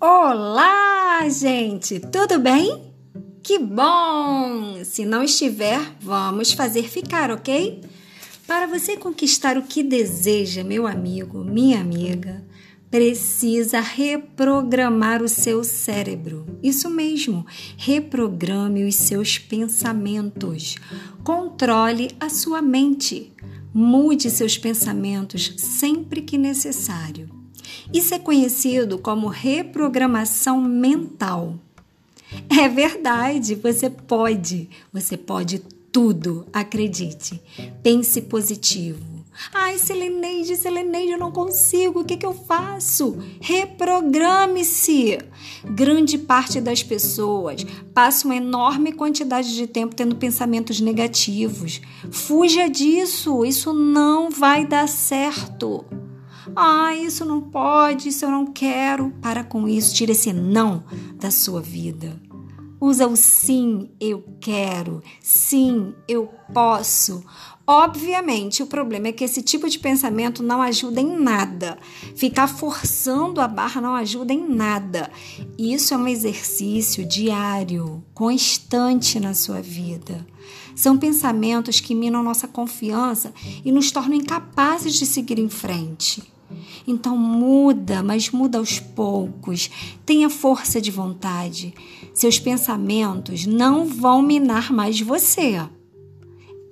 Olá, gente! Tudo bem? Que bom! Se não estiver, vamos fazer ficar, ok? Para você conquistar o que deseja, meu amigo, minha amiga, precisa reprogramar o seu cérebro. Isso mesmo, reprograme os seus pensamentos. Controle a sua mente. Mude seus pensamentos sempre que necessário. Isso é conhecido como reprogramação mental. É verdade, você pode, você pode tudo, acredite. Pense positivo. Ai, Seleneide, Seleneide, eu não consigo, o que, que eu faço? Reprograme-se. Grande parte das pessoas passa uma enorme quantidade de tempo tendo pensamentos negativos. Fuja disso, isso não vai dar certo. Ah, isso não pode, isso eu não quero. Para com isso, tira esse não da sua vida. Usa o sim, eu quero, sim, eu posso. Obviamente, o problema é que esse tipo de pensamento não ajuda em nada. Ficar forçando a barra não ajuda em nada. Isso é um exercício diário, constante na sua vida. São pensamentos que minam nossa confiança e nos tornam incapazes de seguir em frente. Então muda, mas muda aos poucos. Tenha força de vontade. Seus pensamentos não vão minar mais você.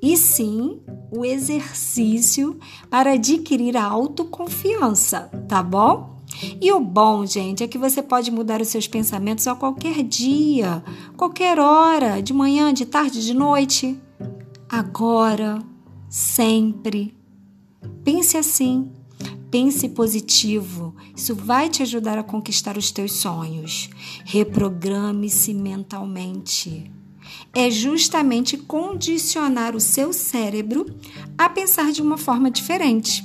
E sim o exercício para adquirir a autoconfiança, tá bom? E o bom, gente, é que você pode mudar os seus pensamentos a qualquer dia, qualquer hora, de manhã, de tarde, de noite. Agora, sempre. Pense assim. Pense positivo, isso vai te ajudar a conquistar os teus sonhos. Reprograme-se mentalmente. É justamente condicionar o seu cérebro a pensar de uma forma diferente.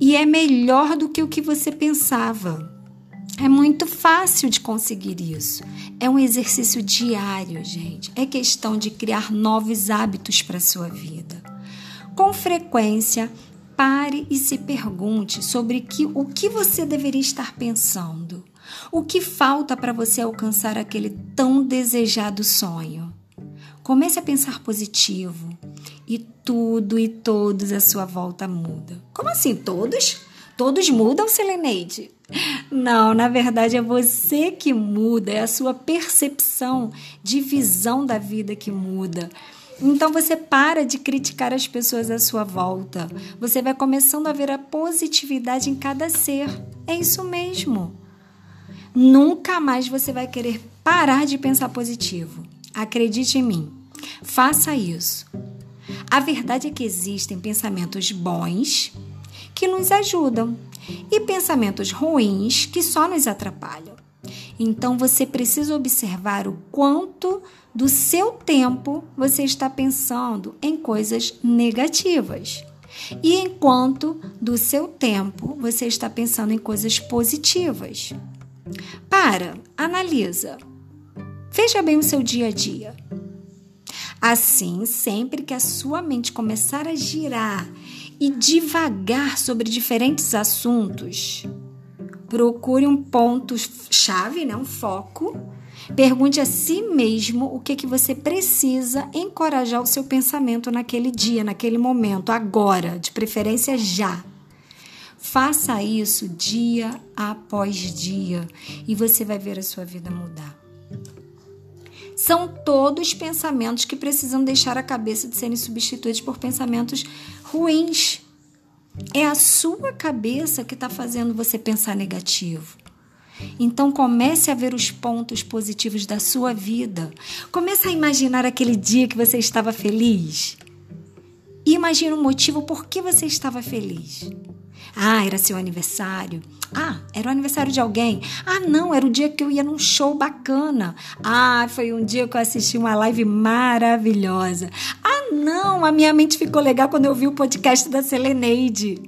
E é melhor do que o que você pensava. É muito fácil de conseguir isso. É um exercício diário, gente. É questão de criar novos hábitos para a sua vida. Com frequência, Pare e se pergunte sobre que, o que você deveria estar pensando. O que falta para você alcançar aquele tão desejado sonho? Comece a pensar positivo e tudo e todos à sua volta muda. Como assim todos? Todos mudam, Seleneide? Não, na verdade é você que muda, é a sua percepção de visão da vida que muda. Então você para de criticar as pessoas à sua volta. Você vai começando a ver a positividade em cada ser. É isso mesmo. Nunca mais você vai querer parar de pensar positivo. Acredite em mim. Faça isso. A verdade é que existem pensamentos bons que nos ajudam e pensamentos ruins que só nos atrapalham. Então você precisa observar o quanto do seu tempo você está pensando em coisas negativas. E enquanto do seu tempo você está pensando em coisas positivas. Para, analisa. Veja bem o seu dia a dia. Assim, sempre que a sua mente começar a girar e divagar sobre diferentes assuntos, procure um ponto chave, né, um foco Pergunte a si mesmo o que, que você precisa encorajar o seu pensamento naquele dia, naquele momento, agora, de preferência já. Faça isso dia após dia e você vai ver a sua vida mudar. São todos pensamentos que precisam deixar a cabeça de serem substituídos por pensamentos ruins. É a sua cabeça que está fazendo você pensar negativo. Então comece a ver os pontos positivos da sua vida. Comece a imaginar aquele dia que você estava feliz. E imagine o motivo por que você estava feliz. Ah, era seu aniversário. Ah, era o aniversário de alguém. Ah, não, era o dia que eu ia num show bacana. Ah, foi um dia que eu assisti uma live maravilhosa. Ah, não, a minha mente ficou legal quando eu vi o podcast da Seleneide.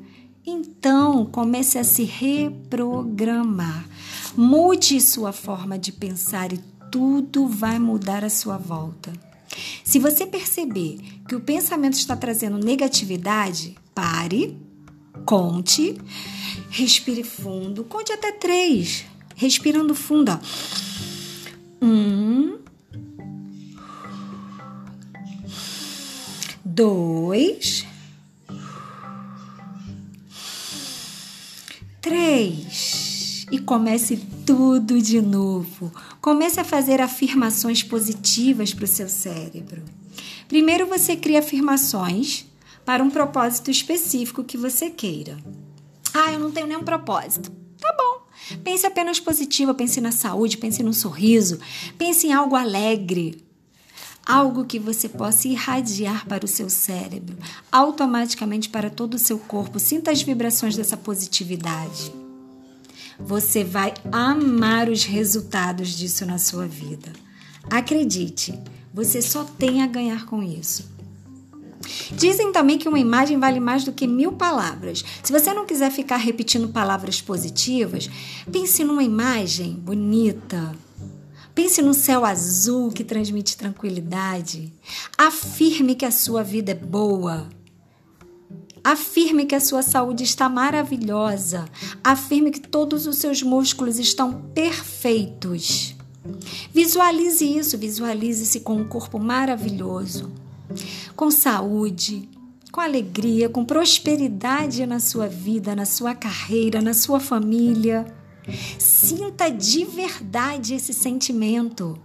Então, comece a se reprogramar. Mude sua forma de pensar e tudo vai mudar à sua volta. Se você perceber que o pensamento está trazendo negatividade, pare, conte, respire fundo, conte até três. respirando fundo. Ó. Um, dois, três. E comece tudo de novo. Comece a fazer afirmações positivas para o seu cérebro. Primeiro você cria afirmações para um propósito específico que você queira. Ah, eu não tenho nenhum propósito. Tá bom. Pense apenas positivo, pense na saúde, pense no sorriso, pense em algo alegre. Algo que você possa irradiar para o seu cérebro, automaticamente para todo o seu corpo. Sinta as vibrações dessa positividade. Você vai amar os resultados disso na sua vida. Acredite, você só tem a ganhar com isso. Dizem também que uma imagem vale mais do que mil palavras. Se você não quiser ficar repetindo palavras positivas, pense numa imagem bonita. Pense no céu azul que transmite tranquilidade. Afirme que a sua vida é boa. Afirme que a sua saúde está maravilhosa. Afirme que todos os seus músculos estão perfeitos. Visualize isso, visualize-se com um corpo maravilhoso, com saúde, com alegria, com prosperidade na sua vida, na sua carreira, na sua família. Sinta de verdade esse sentimento.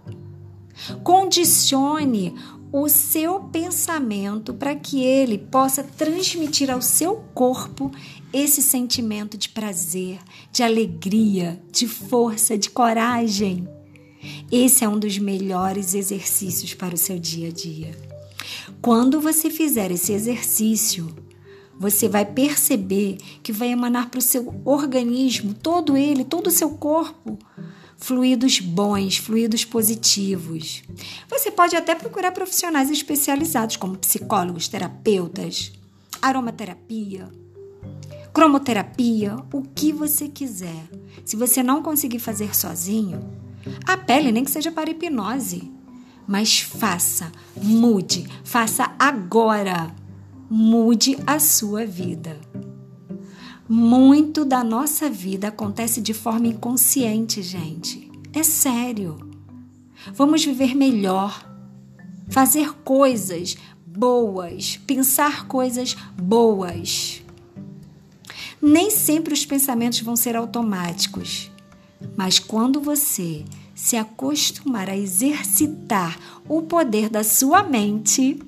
Condicione o seu pensamento para que ele possa transmitir ao seu corpo esse sentimento de prazer, de alegria, de força, de coragem. Esse é um dos melhores exercícios para o seu dia a dia. Quando você fizer esse exercício, você vai perceber que vai emanar para o seu organismo, todo ele, todo o seu corpo, fluidos bons, fluidos positivos. Você pode até procurar profissionais especializados, como psicólogos, terapeutas, aromaterapia, cromoterapia, o que você quiser. Se você não conseguir fazer sozinho, a pele, nem que seja para hipnose. Mas faça, mude, faça agora. Mude a sua vida. Muito da nossa vida acontece de forma inconsciente, gente. É sério. Vamos viver melhor, fazer coisas boas, pensar coisas boas. Nem sempre os pensamentos vão ser automáticos. Mas quando você se acostumar a exercitar o poder da sua mente,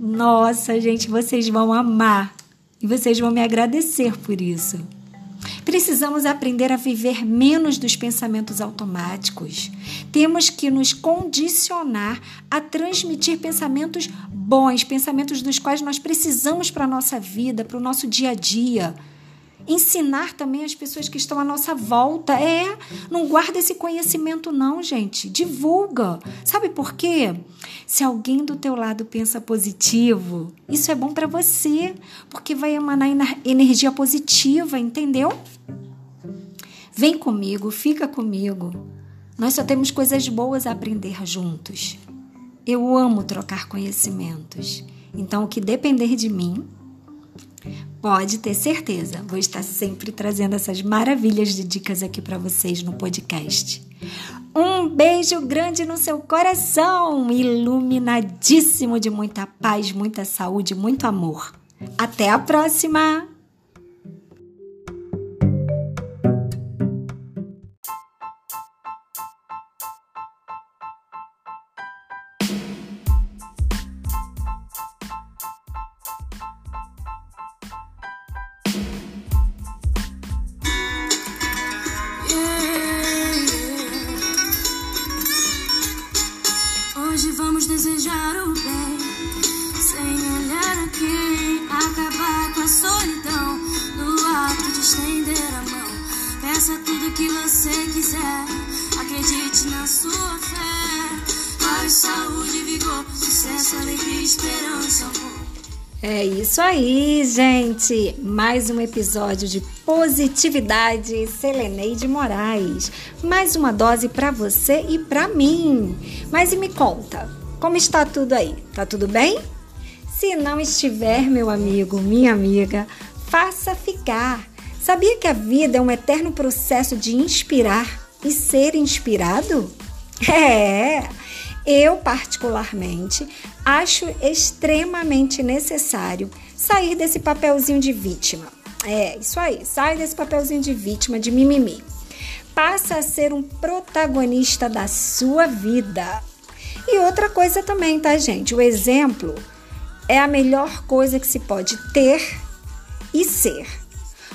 nossa, gente, vocês vão amar e vocês vão me agradecer por isso. Precisamos aprender a viver menos dos pensamentos automáticos. Temos que nos condicionar a transmitir pensamentos bons, pensamentos dos quais nós precisamos para a nossa vida, para o nosso dia a dia ensinar também as pessoas que estão à nossa volta. É, não guarda esse conhecimento não, gente. Divulga. Sabe por quê? Se alguém do teu lado pensa positivo, isso é bom para você, porque vai emanar energia positiva, entendeu? Vem comigo, fica comigo. Nós só temos coisas boas a aprender juntos. Eu amo trocar conhecimentos. Então, o que depender de mim, Pode ter certeza, vou estar sempre trazendo essas maravilhas de dicas aqui para vocês no podcast. Um beijo grande no seu coração, iluminadíssimo de muita paz, muita saúde, muito amor. Até a próxima! Isso aí, gente! Mais um episódio de positividade Seleneide Moraes. Mais uma dose para você e para mim. Mas e me conta, como está tudo aí? Tá tudo bem? Se não estiver, meu amigo, minha amiga, faça ficar Sabia que a vida é um eterno processo de inspirar e ser inspirado? É! Eu, particularmente, acho extremamente necessário sair desse papelzinho de vítima. É, isso aí, sai desse papelzinho de vítima, de mimimi. Passa a ser um protagonista da sua vida. E outra coisa também, tá, gente? O exemplo é a melhor coisa que se pode ter e ser.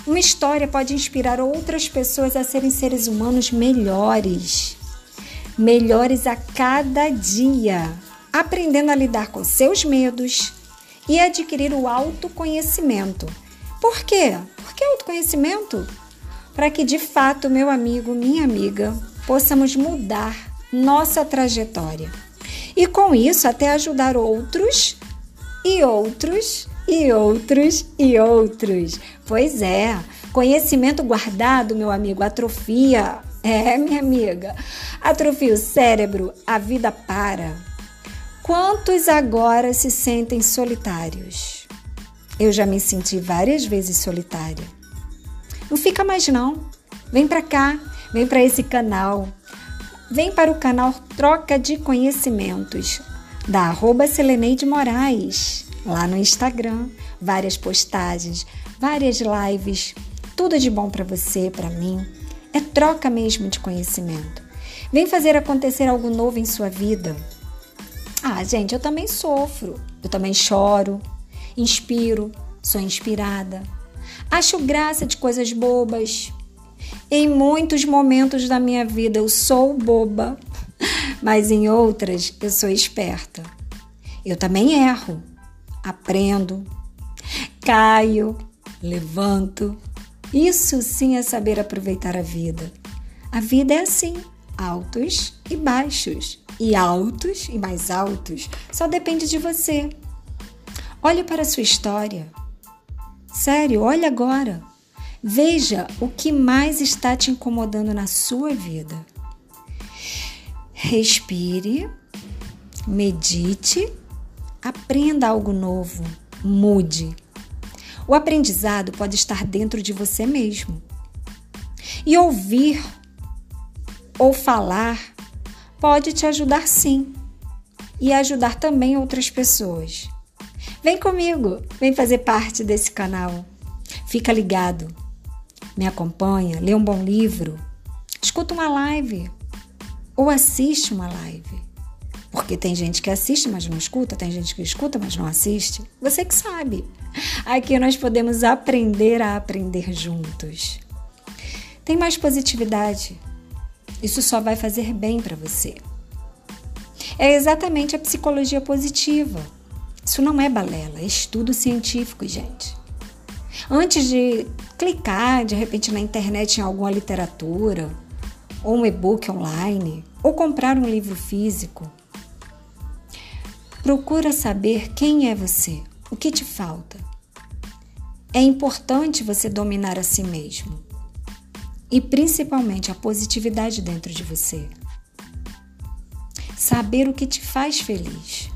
Uma história pode inspirar outras pessoas a serem seres humanos melhores melhores a cada dia, aprendendo a lidar com seus medos e adquirir o autoconhecimento. Por quê? Por que autoconhecimento? Para que de fato, meu amigo, minha amiga, possamos mudar nossa trajetória. E com isso, até ajudar outros e outros e outros e outros. Pois é, conhecimento guardado, meu amigo, atrofia é, minha amiga, atrofia o cérebro, a vida para. Quantos agora se sentem solitários? Eu já me senti várias vezes solitária. Não fica mais não. Vem para cá, vem para esse canal. Vem para o canal Troca de Conhecimentos da arroba Seleneide Moraes, lá no Instagram. Várias postagens, várias lives, tudo de bom para você, para mim. É troca mesmo de conhecimento. Vem fazer acontecer algo novo em sua vida. Ah, gente, eu também sofro, eu também choro, inspiro, sou inspirada. Acho graça de coisas bobas. Em muitos momentos da minha vida eu sou boba, mas em outras eu sou esperta. Eu também erro, aprendo, caio, levanto, isso sim é saber aproveitar a vida. A vida é assim, altos e baixos, e altos e mais altos. Só depende de você. Olhe para a sua história. Sério, olhe agora. Veja o que mais está te incomodando na sua vida. Respire, medite, aprenda algo novo, mude. O aprendizado pode estar dentro de você mesmo. E ouvir ou falar pode te ajudar sim e ajudar também outras pessoas. Vem comigo, vem fazer parte desse canal. Fica ligado, me acompanha, lê um bom livro, escuta uma live ou assiste uma live. Porque tem gente que assiste, mas não escuta, tem gente que escuta, mas não assiste. Você que sabe. Aqui nós podemos aprender a aprender juntos. Tem mais positividade. Isso só vai fazer bem para você. É exatamente a psicologia positiva. Isso não é balela, é estudo científico, gente. Antes de clicar de repente na internet em alguma literatura, ou um e-book online, ou comprar um livro físico, Procura saber quem é você, o que te falta. É importante você dominar a si mesmo e principalmente a positividade dentro de você. Saber o que te faz feliz.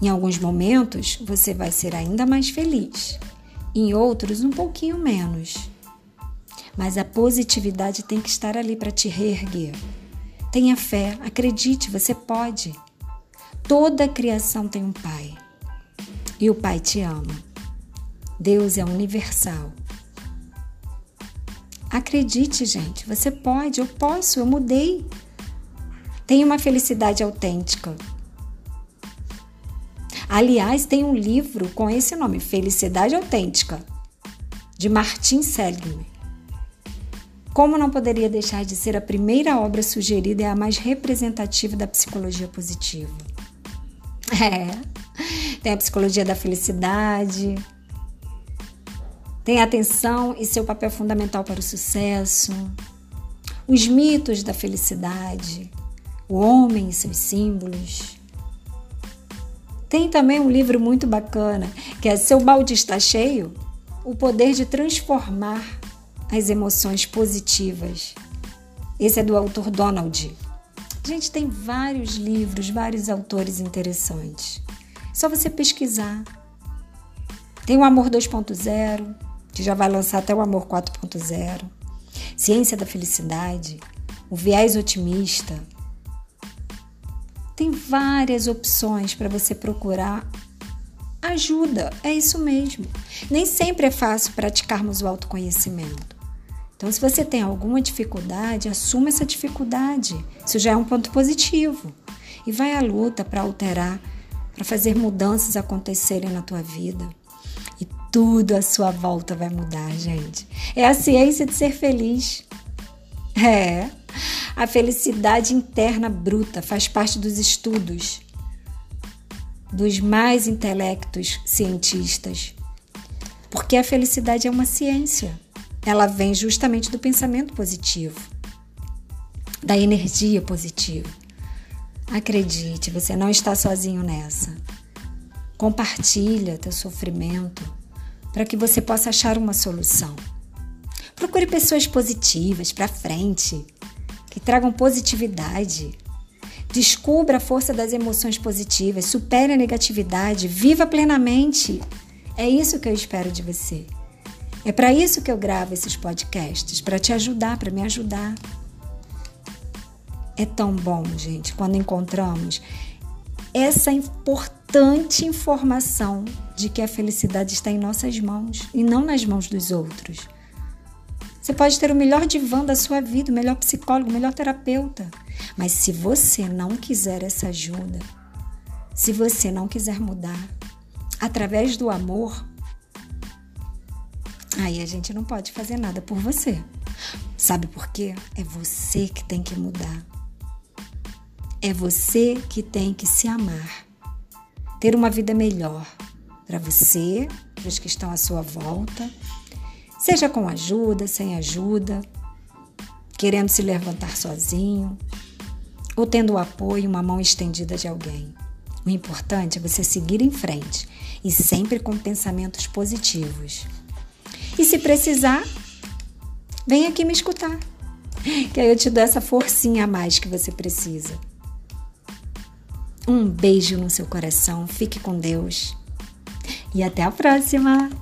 Em alguns momentos você vai ser ainda mais feliz, em outros um pouquinho menos. Mas a positividade tem que estar ali para te reerguer. Tenha fé, acredite, você pode. Toda criação tem um Pai e o Pai te ama. Deus é universal. Acredite, gente, você pode, eu posso, eu mudei. Tem uma felicidade autêntica. Aliás, tem um livro com esse nome, Felicidade Autêntica, de Martin Seligman. Como não poderia deixar de ser a primeira obra sugerida e a mais representativa da psicologia positiva? É. Tem a psicologia da felicidade. Tem atenção e seu papel fundamental para o sucesso. Os mitos da felicidade. O homem e seus símbolos. Tem também um livro muito bacana, que é Seu Balde Está Cheio? O Poder de Transformar as Emoções Positivas. Esse é do autor Donald. Gente, tem vários livros, vários autores interessantes. Só você pesquisar. Tem o Amor 2.0, que já vai lançar até o Amor 4.0. ciência da felicidade, o viés otimista. Tem várias opções para você procurar ajuda, é isso mesmo. Nem sempre é fácil praticarmos o autoconhecimento. Então, se você tem alguma dificuldade, assuma essa dificuldade. Isso já é um ponto positivo. E vai à luta para alterar, para fazer mudanças acontecerem na tua vida. Tudo à sua volta vai mudar, gente. É a ciência de ser feliz. É. A felicidade interna bruta faz parte dos estudos dos mais intelectos cientistas. Porque a felicidade é uma ciência ela vem justamente do pensamento positivo, da energia positiva. Acredite, você não está sozinho nessa. Compartilha teu sofrimento para que você possa achar uma solução. Procure pessoas positivas para frente, que tragam positividade. Descubra a força das emoções positivas, supere a negatividade, viva plenamente. É isso que eu espero de você. É para isso que eu gravo esses podcasts, para te ajudar, para me ajudar. É tão bom, gente, quando encontramos essa importante informação de que a felicidade está em nossas mãos e não nas mãos dos outros. Você pode ter o melhor divã da sua vida, o melhor psicólogo, o melhor terapeuta, mas se você não quiser essa ajuda, se você não quiser mudar, através do amor, Aí a gente não pode fazer nada por você. Sabe por quê? É você que tem que mudar. É você que tem que se amar. Ter uma vida melhor para você, para os que estão à sua volta, seja com ajuda, sem ajuda, querendo se levantar sozinho ou tendo o apoio, uma mão estendida de alguém. O importante é você seguir em frente e sempre com pensamentos positivos. E se precisar, vem aqui me escutar. Que aí eu te dou essa forcinha a mais que você precisa. Um beijo no seu coração, fique com Deus e até a próxima!